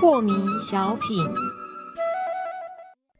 破迷小品，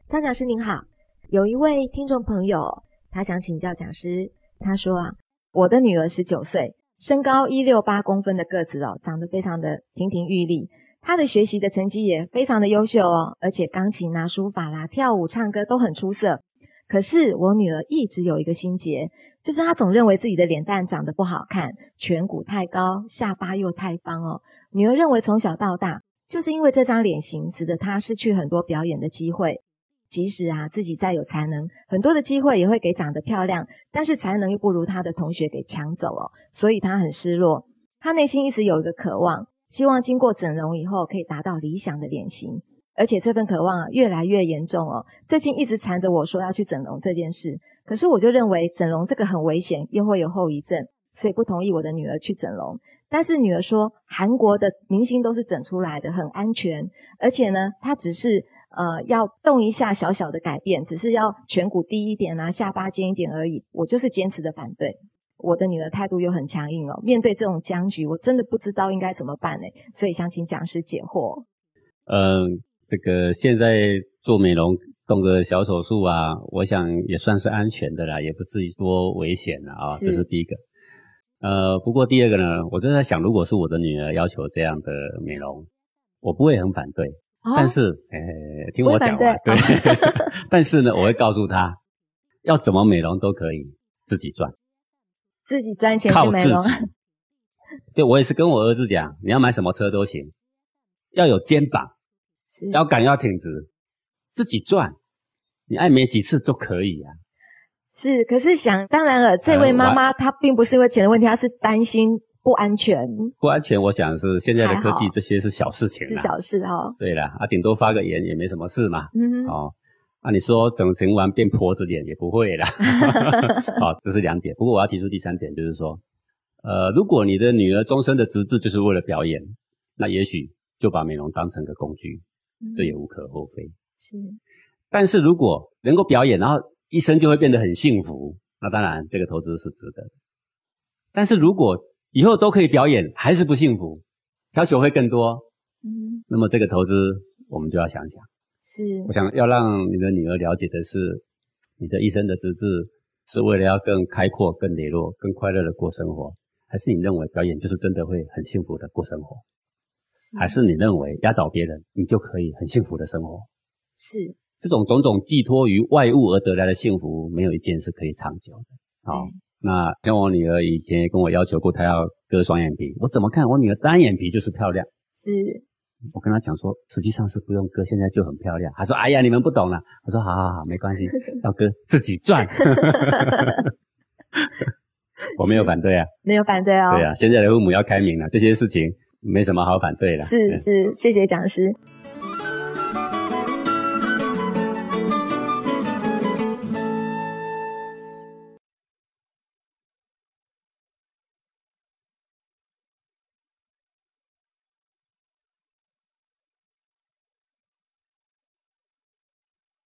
张讲师您好，有一位听众朋友，他想请教讲师，他说啊，我的女儿十九岁，身高一六八公分的个子哦，长得非常的亭亭玉立，她的学习的成绩也非常的优秀哦，而且钢琴啊、书法啦、跳舞、唱歌都很出色。可是我女儿一直有一个心结，就是她总认为自己的脸蛋长得不好看，颧骨太高，下巴又太方哦。女儿认为从小到大。就是因为这张脸型，使得她失去很多表演的机会。即使啊自己再有才能，很多的机会也会给长得漂亮，但是才能又不如她的同学给抢走哦，所以她很失落。她内心一直有一个渴望，希望经过整容以后可以达到理想的脸型，而且这份渴望啊越来越严重哦。最近一直缠着我说要去整容这件事，可是我就认为整容这个很危险，又会有后遗症，所以不同意我的女儿去整容。但是女儿说，韩国的明星都是整出来的，很安全，而且呢，她只是呃要动一下小小的改变，只是要颧骨低一点啊，下巴尖一点而已。我就是坚持的反对。我的女儿态度又很强硬哦，面对这种僵局，我真的不知道应该怎么办呢？所以想请讲师解惑。嗯，这个现在做美容动个小手术啊，我想也算是安全的啦，也不至于多危险了啊，这是第一个。呃，不过第二个呢，我正在想，如果是我的女儿要求这样的美容，我不会很反对。但是，诶，听我讲完，对。但是呢，我会告诉她，要怎么美容都可以，自己赚，自己赚钱靠自己。对我也是跟我儿子讲，你要买什么车都行，要有肩膀，要敢要挺直，自己转，你爱美几次都可以啊。是，可是想当然了，这位妈妈她并不是因为钱的问题，她是担心不安全。不安全，我想是现在的科技，这些是小事情是小事哈。对了，啊，顶多发个言也没什么事嘛。嗯。哦，啊，你说整成完变婆子脸也不会啦。好，这是两点。不过我要提出第三点，就是说，呃，如果你的女儿终身的职志就是为了表演，那也许就把美容当成个工具，这也无可厚非。是。但是如果能够表演，然后。一生就会变得很幸福，那当然这个投资是值得的。但是如果以后都可以表演，还是不幸福，要求会更多，嗯，那么这个投资我们就要想想。是，我想要让你的女儿了解的是，你的一生的资质是为了要更开阔、更磊落、更快乐的过生活，还是你认为表演就是真的会很幸福的过生活？还是你认为压倒别人，你就可以很幸福的生活？是。这种种种寄托于外物而得来的幸福，没有一件是可以长久的。好，那像我女儿以前跟我要求过，她要割双眼皮，我怎么看我女儿单眼皮就是漂亮。是，我跟她讲说，实际上是不用割，现在就很漂亮。她说：“哎呀，你们不懂了。”我说：“好好好，没关系，要割自己赚。”我没有反对啊，没有反对啊。对啊，现在的父母要开明了，这些事情没什么好反对的。是是，谢谢讲师。